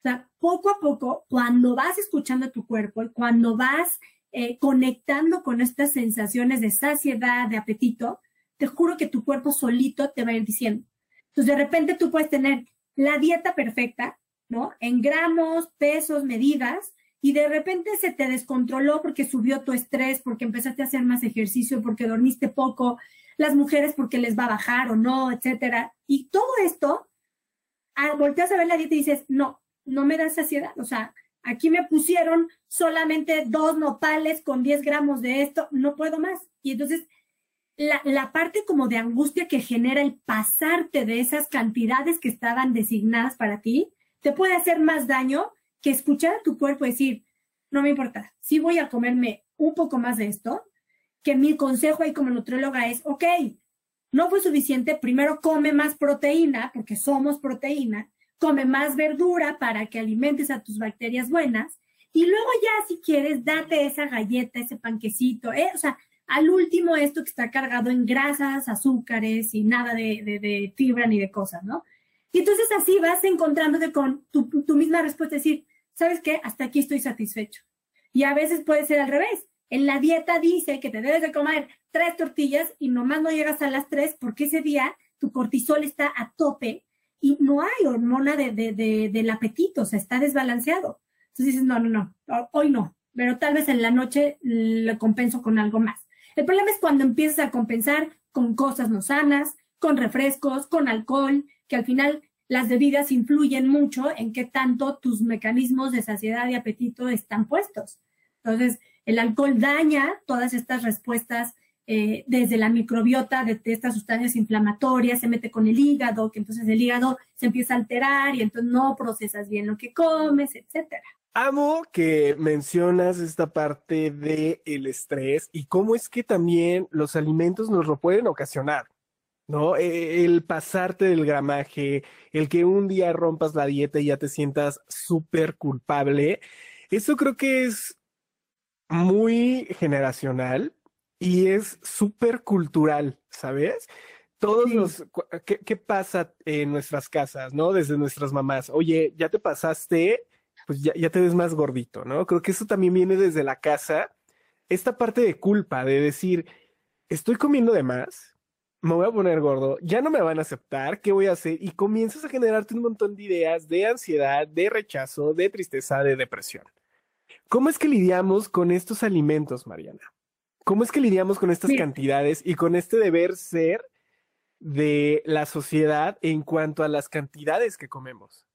O sea, poco a poco, cuando vas escuchando tu cuerpo y cuando vas eh, conectando con estas sensaciones de saciedad, de apetito, te juro que tu cuerpo solito te va a ir diciendo. Entonces, de repente tú puedes tener la dieta perfecta, ¿no? En gramos, pesos, medidas, y de repente se te descontroló porque subió tu estrés, porque empezaste a hacer más ejercicio, porque dormiste poco, las mujeres porque les va a bajar o no, etcétera. Y todo esto, volteas a ver la dieta y dices, no, no me da saciedad. O sea, Aquí me pusieron solamente dos nopales con 10 gramos de esto, no puedo más. Y entonces, la, la, parte como de angustia que genera el pasarte de esas cantidades que estaban designadas para ti, te puede hacer más daño que escuchar a tu cuerpo decir, no me importa, sí voy a comerme un poco más de esto, que mi consejo ahí como nutrióloga es, ok, no fue suficiente, primero come más proteína, porque somos proteína, come más verdura para que alimentes a tus bacterias buenas y luego ya si quieres date esa galleta, ese panquecito, ¿eh? o sea, al último esto que está cargado en grasas, azúcares y nada de, fibra ni de cosas, ¿no? Y entonces así vas encontrándote con tu, tu misma respuesta, decir, ¿sabes qué? Hasta aquí estoy satisfecho. Y a veces puede ser al revés. En la dieta dice que te debes de comer tres tortillas y nomás no llegas a las tres porque ese día tu cortisol está a tope y no hay hormona de, de, del apetito, o sea, está desbalanceado. Entonces dices, no, no, no, hoy no, pero tal vez en la noche lo compenso con algo más. El problema es cuando empiezas a compensar con cosas no sanas, con refrescos, con alcohol, que al final las bebidas influyen mucho en qué tanto tus mecanismos de saciedad y apetito están puestos. Entonces, el alcohol daña todas estas respuestas eh, desde la microbiota de, estas sustancias inflamatorias, se mete con el hígado, que entonces el hígado se empieza a alterar y entonces no procesas bien lo que comes, etcétera. Amo que mencionas esta parte del el estrés y cómo es que también los alimentos nos lo pueden ocasionar, ¿no? E, el pasarte del gramaje, el que un día rompas la dieta y ya te sientas súper culpable, eso creo que es muy generacional y es súper cultural, ¿sabes? Todos los, ¿qué, pasa en nuestras casas, no? Desde nuestras mamás, oye, ya te pasaste, pues ya, ya te ves más gordito, ¿no? Creo que eso también viene desde la casa, esta parte de culpa, de decir, estoy comiendo de más, me voy a poner gordo, ya no me van a aceptar, ¿qué voy a hacer? Y comienzas a generarte un montón de ideas de ansiedad, de rechazo, de tristeza, de depresión. ¿Cómo es que lidiamos con estos alimentos, Mariana? ¿Cómo es que lidiamos con estas cantidades y con este deber ser de la sociedad en cuanto a las cantidades que comemos?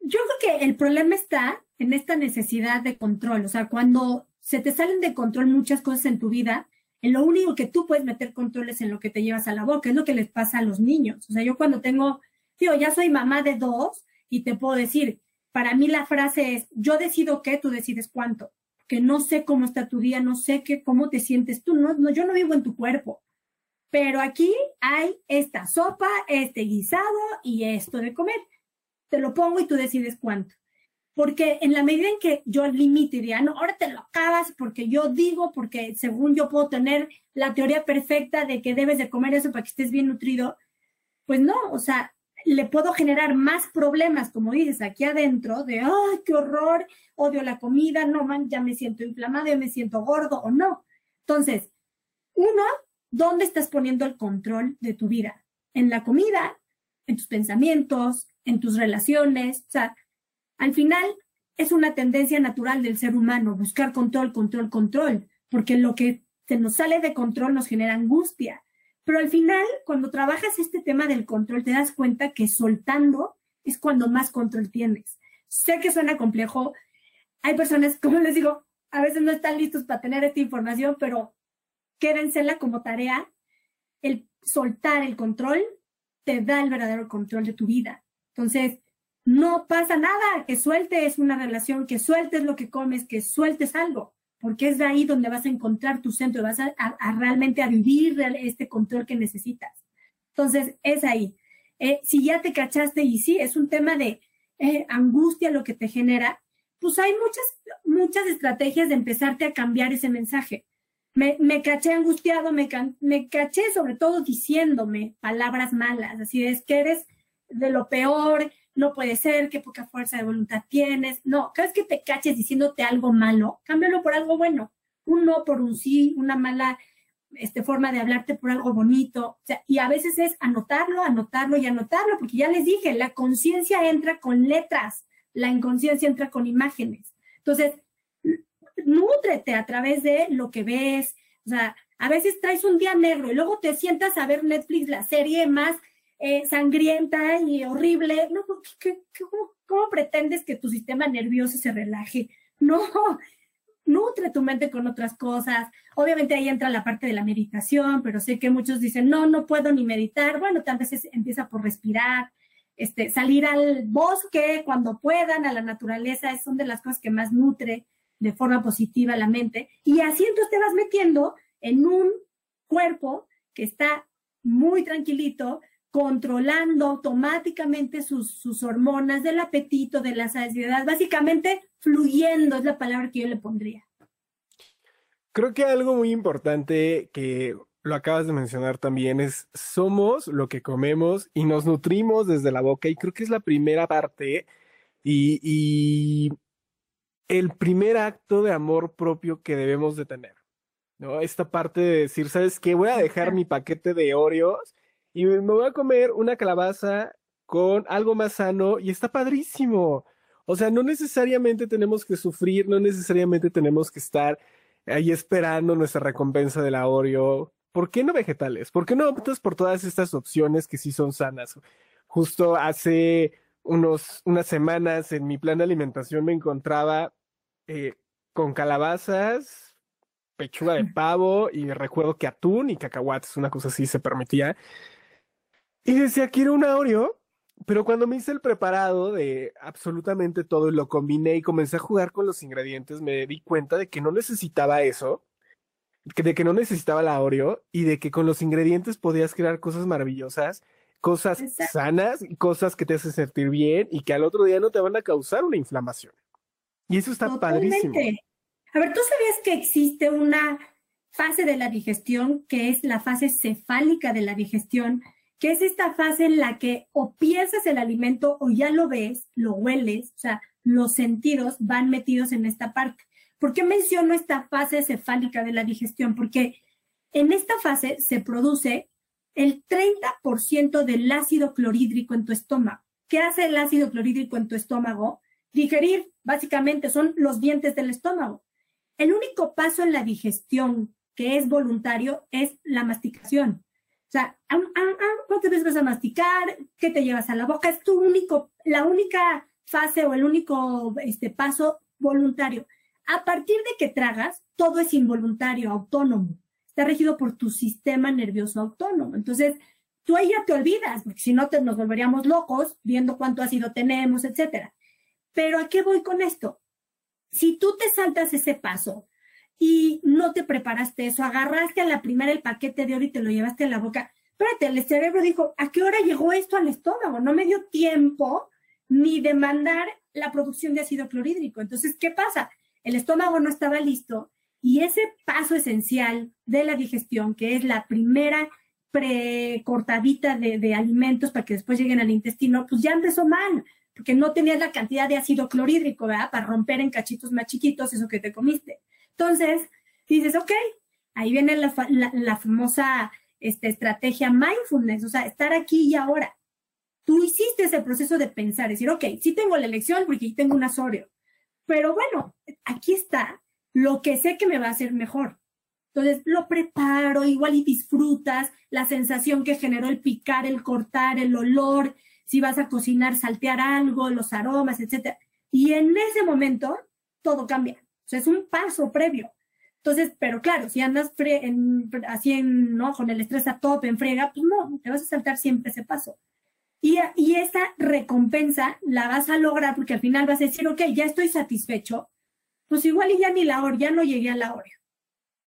Yo creo que el problema está en esta necesidad de control. O sea, cuando se te salen de control muchas cosas en tu vida, En lo único que tú puedes meter control es en lo que te llevas a la boca, es lo que les pasa a los niños. O sea, yo cuando tengo, tío, ya soy mamá de dos y te puedo decir, para mí la frase es, yo decido qué, tú decides cuánto, que no sé cómo está tu día, no sé qué, cómo te sientes tú, no, no, yo no vivo en tu cuerpo, pero aquí hay esta sopa, este guisado y esto de comer. Te lo pongo y tú decides cuánto. Porque en la medida en que yo limite y diga, no, ahora te lo acabas porque yo digo, porque según yo puedo tener la teoría perfecta de que debes de comer eso para que estés bien nutrido, pues no, o sea, le puedo generar más problemas, como dices, aquí adentro, de, ay, qué horror, odio la comida, no, man, ya me siento inflamado, ya me siento gordo o no. Entonces, uno, ¿dónde estás poniendo el control de tu vida? En la comida, en tus pensamientos, en tus relaciones, o sea, al final, es una tendencia natural del ser humano buscar control, control, control, porque lo que se nos sale de control nos genera angustia. Pero al final, cuando trabajas este tema del control, te das cuenta que soltando es cuando más control tienes. Sé que suena complejo. Hay personas, como les digo, a veces no están listos para tener esta información, pero quédensela como tarea. El soltar el control te da el verdadero control de tu vida. Entonces, no pasa nada, que sueltes una relación, que sueltes lo que comes, que sueltes algo, porque es de ahí donde vas a encontrar tu centro, vas a, realmente a vivir este control que necesitas. Entonces, es ahí. Eh, si ya te cachaste y sí, es un tema de eh, angustia lo que te genera, pues hay muchas, muchas estrategias de empezarte a cambiar ese mensaje. Me, me caché angustiado, me, me caché sobre todo diciéndome palabras malas, así es que eres de lo peor, no puede ser, qué poca fuerza de voluntad tienes. No, cada vez que te caches diciéndote algo malo, cámbialo por algo bueno. Un no por un sí, una mala este, forma de hablarte por algo bonito. Y a veces es anotarlo, anotarlo y anotarlo, porque ya les dije, la conciencia entra con letras, la inconsciencia entra con imágenes. Entonces, nútrete a través de lo que ves. O sea, a veces traes un día negro y luego te sientas a ver Netflix, la serie más eh, sangrienta y horrible. Cómo, pretendes que tu sistema nervioso se relaje? No, nutre tu mente con otras cosas. Obviamente ahí entra la parte de la meditación, pero sé que muchos dicen, no, no puedo ni meditar. Bueno, tal vez empieza por respirar, este, salir al bosque cuando puedan, a la naturaleza, son de las cosas que más nutre de forma positiva la mente. Y así entonces te vas metiendo en un cuerpo que está muy tranquilito, controlando automáticamente sus, hormonas del apetito, de la saciedad, básicamente fluyendo es la palabra que yo le pondría. Creo que algo muy importante que lo acabas de mencionar también es somos lo que comemos y nos nutrimos desde la boca y creo que es la primera parte y, y el primer acto de amor propio que debemos de tener. ¿no? Esta parte de decir, ¿sabes qué? Voy a dejar mi paquete de Oreos y me voy a comer una calabaza con algo más sano y está padrísimo. O sea, no necesariamente tenemos que sufrir, no necesariamente tenemos que estar ahí esperando nuestra recompensa del Oreo. ¿Por qué no vegetales? ¿Por qué no optas por todas estas opciones que sí son sanas? Justo hace unos, unas semanas en mi plan de alimentación me encontraba eh, con calabazas, pechuga de pavo y recuerdo que atún y cacahuates, una cosa así se permitía. Y decía, quiero un Oreo, pero cuando me hice el preparado de absolutamente todo y lo combiné y comencé a jugar con los ingredientes, me di cuenta de que no necesitaba eso, de que no necesitaba la Oreo y de que con los ingredientes podías crear cosas maravillosas, cosas sanas cosas que te hacen sentir bien y que al otro día no te van a causar una inflamación. Y eso está padrísimo. A ver, ¿tú sabías que existe una fase de la digestión que es la fase cefálica de la digestión? Que es esta fase en la que o piensas el alimento o ya lo ves, lo hueles, o sea, los sentidos van metidos en esta parte. ¿Por qué menciono esta fase cefálica de la digestión? Porque en esta fase se produce el 30% del ácido clorhídrico en tu estómago. ¿Qué hace el ácido clorhídrico en tu estómago? Digerir, básicamente, son los dientes del estómago. El único paso en la digestión que es voluntario es la masticación. O sea, ¿cuántas veces vas a masticar? ¿Qué te llevas a la boca? Es tu único, la única fase o el único este, paso voluntario. A partir de que tragas, todo es involuntario, autónomo. está regido por tu sistema nervioso autónomo. Entonces, tú ahí ya te olvidas, porque si no nos volveríamos locos viendo cuánto ácido tenemos, etcétera. Pero ¿a qué voy con esto? Si tú te saltas ese paso y no te preparaste eso, agarraste a la primera el paquete de oro y te lo llevaste a la boca, espérate, el cerebro dijo, ¿a qué hora llegó esto al estómago? No me dio tiempo ni de mandar la producción de ácido clorhídrico. Entonces, ¿qué pasa? El estómago no estaba listo y ese paso esencial de la digestión, que es la primera precortadita de, de alimentos para que después lleguen al intestino, pues ya empezó mal, porque no tenías la cantidad de ácido clorhídrico, ¿verdad? Para romper en cachitos más chiquitos eso que te comiste. Entonces, dices, ok, ahí viene la, la, famosa este, estrategia mindfulness, o sea, estar aquí y ahora. Tú hiciste ese proceso de pensar, decir, ok, sí tengo la elección porque tengo un asorio, pero bueno, aquí está lo que sé que me va a hacer mejor. Entonces lo preparo igual y disfrutas la sensación que generó el picar, el cortar, el olor, si vas a cocinar, saltear algo, los aromas, etc. Y en ese momento todo cambia. O sea, es un paso previo. Entonces, pero claro, si andas en, así en, ¿no? con el estrés a tope, en friega, pues no, te vas a saltar siempre ese paso. Y, y esa recompensa la vas a lograr porque al final vas a decir, ok, ya estoy satisfecho, pues igual y ya ni la hora, ya no llegué a la hora.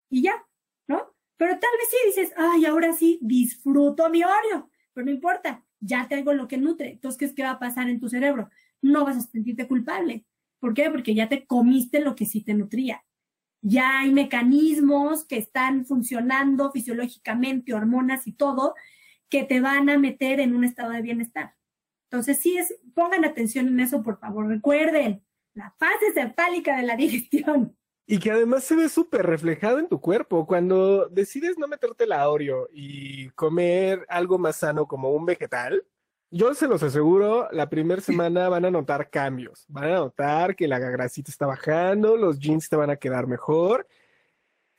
Y ya, ¿no? Pero tal vez sí dices, ay, ahora sí disfruto mi Oreo, pero no importa, ya tengo lo que nutre. Entonces, ¿qué, va a pasar en tu cerebro? No vas a sentirte culpable. ¿Por qué? Porque ya te comiste lo que sí te nutría. Ya hay mecanismos que están funcionando fisiológicamente, hormonas y todo, que te van a meter en un estado de bienestar. Entonces, sí es, pongan atención en eso, por favor. Recuerden, la fase cefálica de la digestión. Y que además se ve súper reflejado en tu cuerpo. Cuando decides no meterte la Oreo y comer algo más sano como un vegetal, yo se los aseguro, la primera semana van a notar cambios. Van a notar que la grasita está bajando, los jeans te van a quedar mejor.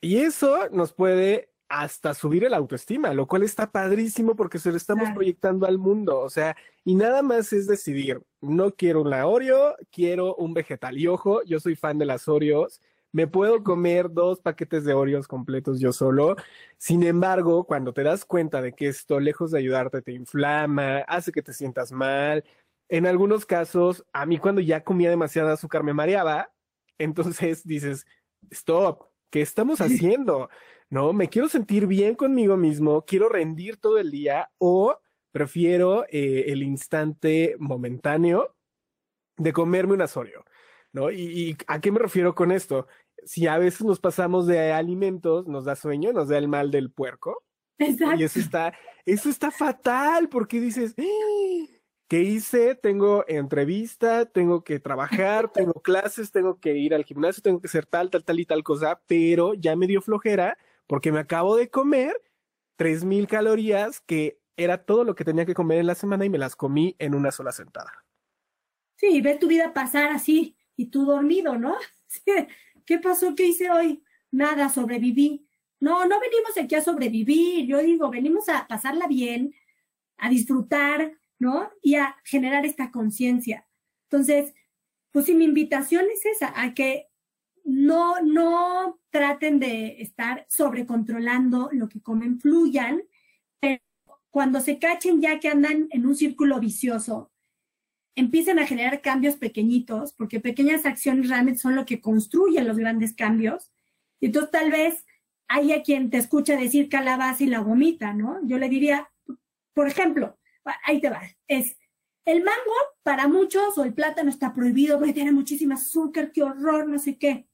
Y eso nos puede hasta subir el autoestima, lo cual está padrísimo porque se lo estamos proyectando al mundo. O sea, y nada más es decidir, no quiero una Oreo, quiero un vegetal. Y ojo, yo soy fan de las Oreos me puedo comer dos paquetes de Oreos completos yo solo. Sin embargo, cuando te das cuenta de que esto, lejos de ayudarte, te inflama, hace que te sientas mal, en algunos casos, a mí cuando ya comía demasiada azúcar me mareaba, entonces dices, stop, ¿qué estamos haciendo? No, me quiero sentir bien conmigo mismo, quiero rendir todo el día o prefiero eh, el instante momentáneo de comerme un Oreo. ¿No? ¿Y, ¿Y, a qué me refiero con esto? Si a veces nos pasamos de alimentos, nos da sueño, nos da el mal del puerco. Exacto. Y eso está, eso está fatal porque dices, ¡Ah! ¿qué hice? Tengo entrevista, tengo que trabajar, tengo clases, tengo que ir al gimnasio, tengo que hacer tal, tal, tal y tal cosa, pero ya me dio flojera porque me acabo de comer tres mil calorías que era todo lo que tenía que comer en la semana y me las comí en una sola sentada. Sí, ves tu vida pasar así y tú dormido, ¿no? ¿Qué pasó? ¿Qué hice hoy? Nada, sobreviví. No, no venimos aquí a sobrevivir. Yo digo, venimos a pasarla bien, a disfrutar, ¿no? Y a generar esta conciencia. Entonces, pues sí, mi invitación es esa, a que no, no traten de estar sobrecontrolando lo que comen, fluyan, pero cuando se cachen ya que andan en un círculo vicioso, empiecen a generar cambios pequeñitos, porque pequeñas acciones realmente son lo que construyen los grandes cambios. Y entonces tal vez haya quien te escucha decir calabaza y la vomita, ¿no? Yo le diría, por ejemplo, ahí te va, es el mango para muchos o el plátano está prohibido porque tiene muchísimo azúcar, qué horror, no sé qué.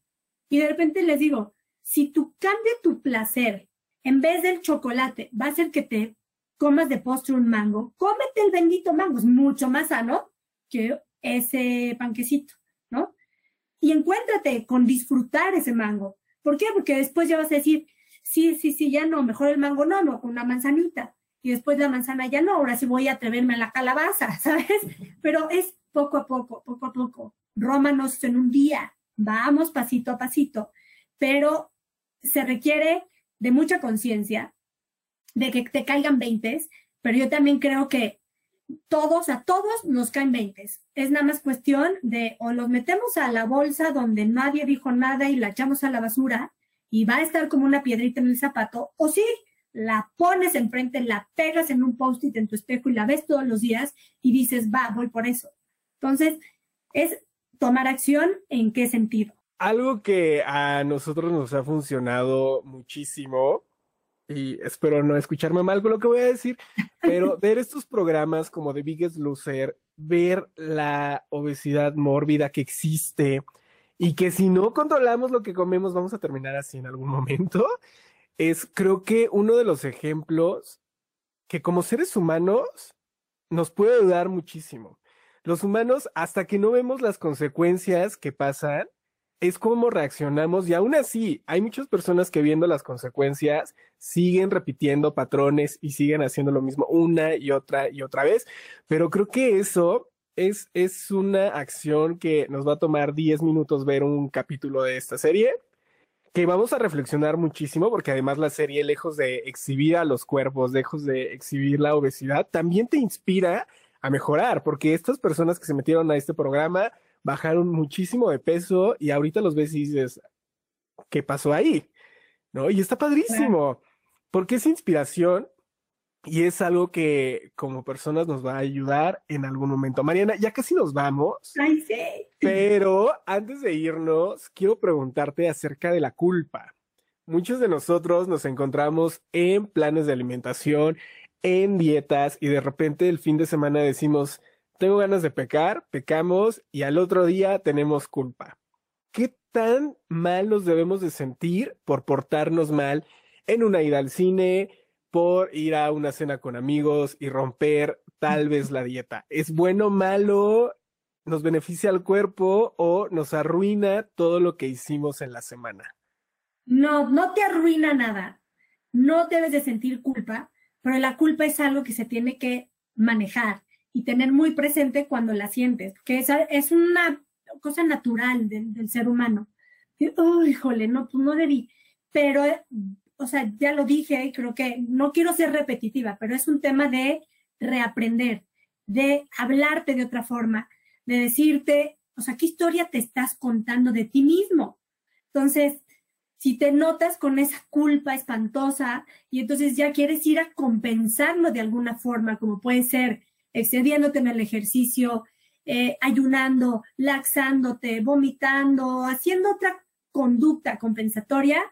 Y de repente les digo, si tú cambias tu placer en vez del chocolate, va a ser que te comas de postre un mango, cómete el bendito mango, es mucho más sano que ese panquecito, ¿no? Y encuéntrate con disfrutar ese mango. ¿Por qué? Porque después ya vas a decir, sí, sí, sí, ya no, mejor el mango no, no, con una manzanita. Y después la manzana ya no, ahora sí voy a atreverme a la calabaza, ¿sabes? Pero es poco a poco, poco a poco. Rómanos en un día, vamos pasito a pasito, pero se requiere de mucha conciencia, de que te caigan veintes, pero yo también creo que todos, a todos nos caen 20. Es nada más cuestión de o los metemos a la bolsa donde nadie dijo nada y la echamos a la basura y va a estar como una piedrita en el zapato, o sí, la pones enfrente, la pegas en un post-it en tu espejo y la ves todos los días y dices, va, voy por eso. Entonces, es tomar acción en qué sentido. Algo que a nosotros nos ha funcionado muchísimo, y espero no escucharme mal con lo que voy a decir, pero ver estos programas como The Biggest Loser, ver la obesidad mórbida que existe y que si no controlamos lo que comemos vamos a terminar así en algún momento, es creo que uno de los ejemplos que como seres humanos nos puede ayudar muchísimo. Los humanos, hasta que no vemos las consecuencias que pasan, es como reaccionamos y aún así hay muchas personas que viendo las consecuencias siguen repitiendo patrones y siguen haciendo lo mismo una y otra y otra vez, pero creo que eso es, es una acción que nos va a tomar 10 minutos ver un capítulo de esta serie, que vamos a reflexionar muchísimo porque además la serie, lejos de exhibir a los cuerpos, lejos de exhibir la obesidad, también te inspira a mejorar, porque estas personas que se metieron a este programa bajaron muchísimo de peso y ahorita los ves y dices, ¿qué pasó ahí? ¿No? Y está padrísimo, porque es inspiración y es algo que como personas nos va a ayudar en algún momento. Mariana, ya casi nos vamos. Ay, sí. Pero antes de irnos, quiero preguntarte acerca de la culpa. Muchos de nosotros nos encontramos en planes de alimentación, en dietas y de repente el fin de semana decimos, tengo ganas de pecar, pecamos y al otro día tenemos culpa. ¿Qué tan mal nos debemos de sentir por portarnos mal en una ida al cine, por ir a una cena con amigos y romper tal vez la dieta? ¿Es bueno, malo? ¿Nos beneficia al cuerpo o nos arruina todo lo que hicimos en la semana? No, no te arruina nada. No debes de sentir culpa, pero la culpa es algo que se tiene que manejar y tener muy presente cuando la sientes, que es, es una cosa natural del, ser humano. Oh, híjole, no, pues no debí. Pero, o sea, ya lo dije y creo que no quiero ser repetitiva, pero es un tema de reaprender, de hablarte de otra forma, de decirte, o sea, ¿qué historia te estás contando de ti mismo? Entonces, si te notas con esa culpa espantosa y entonces ya quieres ir a compensarlo de alguna forma, como puede ser excediéndote en el ejercicio, eh, ayunando, laxándote, vomitando, haciendo otra conducta compensatoria,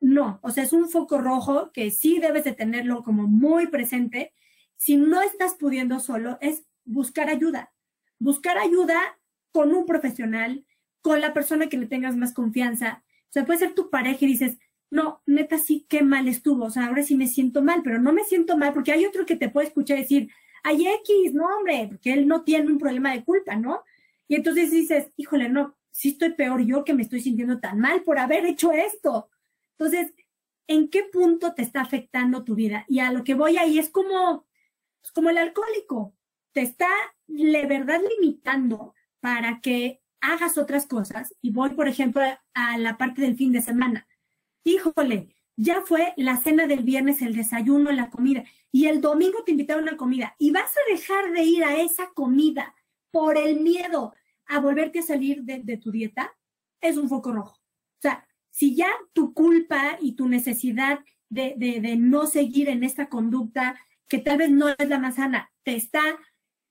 no, o sea, es un foco rojo que sí debes de tenerlo como muy presente. Si no estás pudiendo solo, es buscar ayuda. Buscar ayuda con un profesional, con la persona que le tengas más confianza. O sea, puede ser tu pareja y dices, no, neta sí, qué mal estuvo. O sea, ahora sí me siento mal, pero no me siento mal porque hay otro que te puede escuchar decir, hay X, no, hombre, porque él no tiene un problema de culpa, ¿no? Y entonces dices, híjole, no, sí estoy peor yo que me estoy sintiendo tan mal por haber hecho esto. Entonces, ¿en qué punto te está afectando tu vida? Y a lo que voy ahí es como, pues como el alcohólico, te está de verdad limitando para que hagas otras cosas. Y voy, por ejemplo, a la parte del fin de semana. Híjole, ya fue la cena del viernes, el desayuno, la comida, y el domingo te invitaron a una comida, y vas a dejar de ir a esa comida por el miedo a volverte a salir de, tu dieta, es un foco rojo. O sea, si ya tu culpa y tu necesidad de, no seguir en esta conducta, que tal vez no es la más sana, te está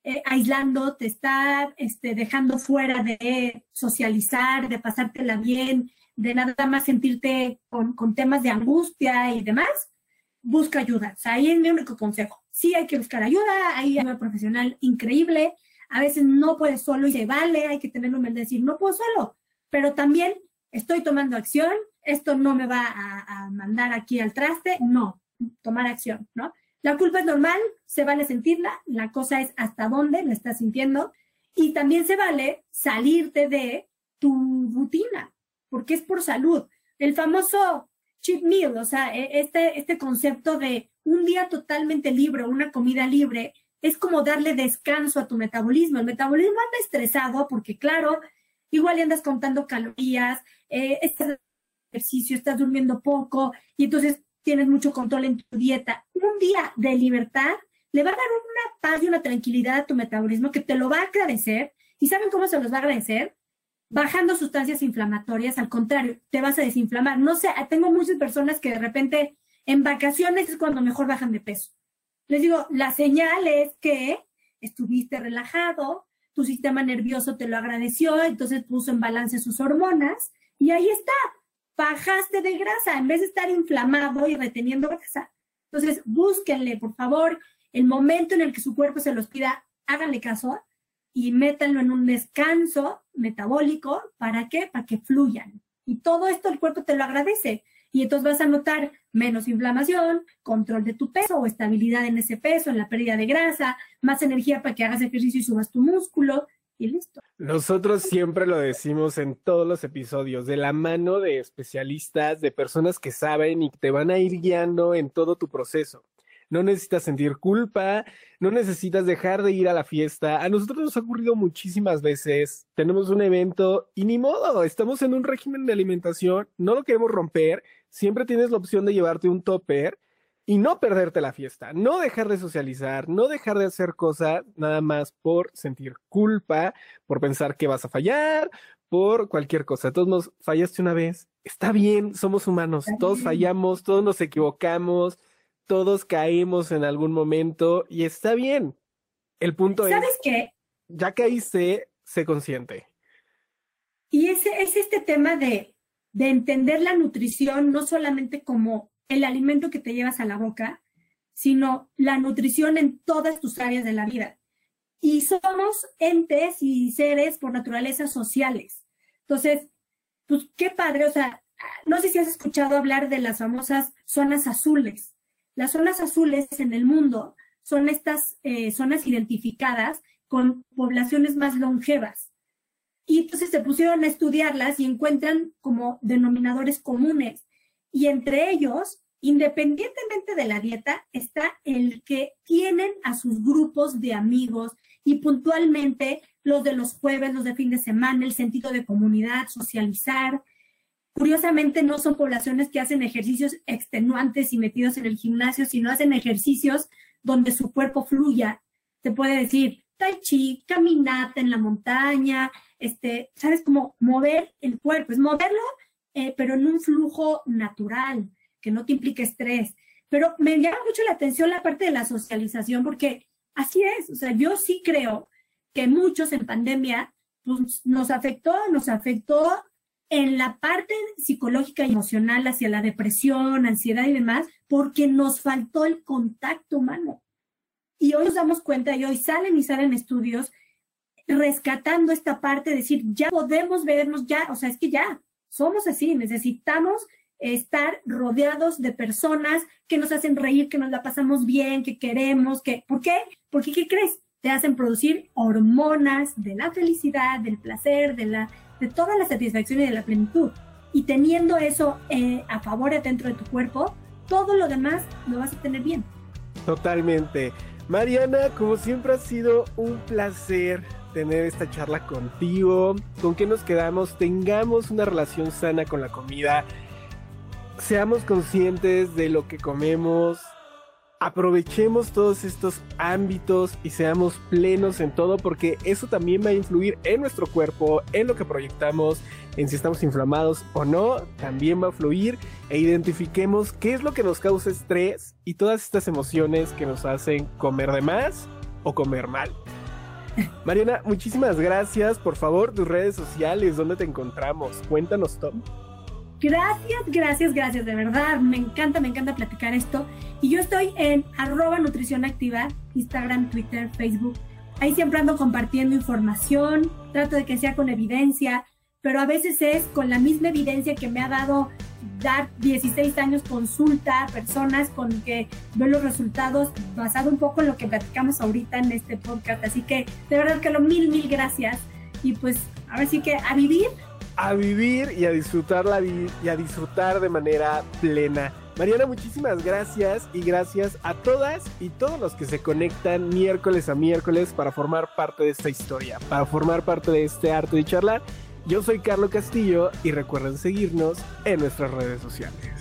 eh, aislando, te está este, dejando fuera de socializar, de pasártela bien, de nada más sentirte con, temas de angustia y demás, busca ayuda. O sea, ahí es mi único consejo. Sí hay que buscar ayuda, hay ayuda profesional increíble. A veces no puedes solo y se vale, hay que tener humildad de decir, no puedo solo, pero también estoy tomando acción, esto no me va a, a mandar aquí al traste, no, tomar acción, ¿no? La culpa es normal, se vale sentirla, la cosa es hasta dónde la estás sintiendo y también se vale salirte de tu rutina porque es por salud. El famoso cheat meal, o sea, e, este, este concepto de un día totalmente libre, una comida libre, es como darle descanso a tu metabolismo. El metabolismo anda estresado porque, claro, igual andas contando calorías, eh, estás ejercicio, estás durmiendo poco y entonces tienes mucho control en tu dieta. Un día de libertad le va a dar una paz y una tranquilidad a tu metabolismo que te lo va a agradecer. ¿Y saben cómo se los va a agradecer? Bajando sustancias inflamatorias, al contrario, te vas a desinflamar. No sé, tengo muchas personas que de repente en vacaciones es cuando mejor bajan de peso. Les digo, la señal es que estuviste relajado, tu sistema nervioso te lo agradeció, entonces puso en balance sus hormonas y ahí está, bajaste de grasa en vez de estar inflamado y reteniendo grasa. Entonces, búsquenle, por favor, el momento en el que su cuerpo se los pida, háganle caso y métanlo en un descanso metabólico. ¿Para qué? Para que fluyan. Y todo esto el cuerpo te lo agradece. Y entonces vas a notar menos inflamación, control de tu peso o estabilidad en ese peso, en la pérdida de grasa, más energía para que hagas ejercicio y subas tu músculo y listo. Nosotros siempre lo decimos en todos los episodios, de la mano de especialistas, de personas que saben y te van a ir guiando en todo tu proceso no necesitas sentir culpa, no necesitas dejar de ir a la fiesta. A nosotros nos ha ocurrido muchísimas veces, tenemos un evento y ni modo, estamos en un régimen de alimentación, no lo queremos romper, siempre tienes la opción de llevarte un topper y no perderte la fiesta, no dejar de socializar, no dejar de hacer cosas nada más por sentir culpa, por pensar que vas a fallar, por cualquier cosa. Todos nos fallaste una vez, está bien, somos humanos, todos fallamos, todos nos equivocamos, todos caímos en algún momento y está bien. El punto es. ¿Sabes qué? Ya caíste, sé consciente. Y ese es este tema de, de entender la nutrición no solamente como el alimento que te llevas a la boca, sino la nutrición en todas tus áreas de la vida. Y somos entes y seres por naturaleza sociales. Entonces, pues qué padre, o sea, no sé si has escuchado hablar de las famosas zonas azules. Las zonas azules en el mundo son estas eh, zonas identificadas con poblaciones más longevas. Y entonces se pusieron a estudiarlas y encuentran como denominadores comunes. Y entre ellos, independientemente de la dieta, está el que tienen a sus grupos de amigos y puntualmente los de los jueves, los de fin de semana, el sentido de comunidad, socializar, Curiosamente no son poblaciones que hacen ejercicios extenuantes y metidos en el gimnasio, sino hacen ejercicios donde su cuerpo fluya. Se puede decir tai chi, caminata en la montaña, este, sabes cómo mover el cuerpo, es moverlo, eh, pero en un flujo natural, que no te implique estrés. Pero me llama mucho la atención la parte de la socialización, porque así es, o sea, yo sí creo que muchos en pandemia pues, nos afectó, nos afectó en la parte psicológica y emocional hacia la depresión, ansiedad y demás, porque nos faltó el contacto humano. Y hoy nos damos cuenta y hoy salen y salen estudios rescatando esta parte, decir, ya podemos vernos, ya, o sea, es que ya somos así, necesitamos estar rodeados de personas que nos hacen reír, que nos la pasamos bien, que queremos, que, ¿por qué? Porque, ¿qué crees? Te hacen producir hormonas de la felicidad, del placer, de la de toda la satisfacción y de la plenitud. Y teniendo eso eh, a favor dentro de tu cuerpo, todo lo demás lo vas a tener bien. Totalmente. Mariana, como siempre ha sido un placer tener esta charla contigo. ¿Con qué nos quedamos? Tengamos una relación sana con la comida. Seamos conscientes de lo que comemos, aprovechemos todos estos ámbitos y seamos plenos en todo porque eso también va a influir en nuestro cuerpo, en lo que proyectamos, en si estamos inflamados o no, también va a fluir e identifiquemos qué es lo que nos causa estrés y todas estas emociones que nos hacen comer de más o comer mal. Mariana, muchísimas gracias. Por favor, tus redes sociales, ¿dónde te encontramos? Cuéntanos, Tom. Gracias, gracias, gracias, de verdad. Me encanta, me encanta platicar esto. Y yo estoy en arroba nutrición activa, Instagram, Twitter, Facebook. Ahí siempre ando compartiendo información, trato de que sea con evidencia, pero a veces es con la misma evidencia que me ha dado dar 16 años consulta a personas con que veo los resultados basado un poco en lo que platicamos ahorita en este podcast. Así que de verdad que lo mil, mil gracias. Y pues ahora sí que a vivir a vivir y a disfrutar la vida y a disfrutar de manera plena. Mariana, muchísimas gracias y gracias a todas y todos los que se conectan miércoles a miércoles para formar parte de esta historia, para formar parte de este arte de charlar. Yo soy Carlos Castillo y recuerden seguirnos en nuestras redes sociales.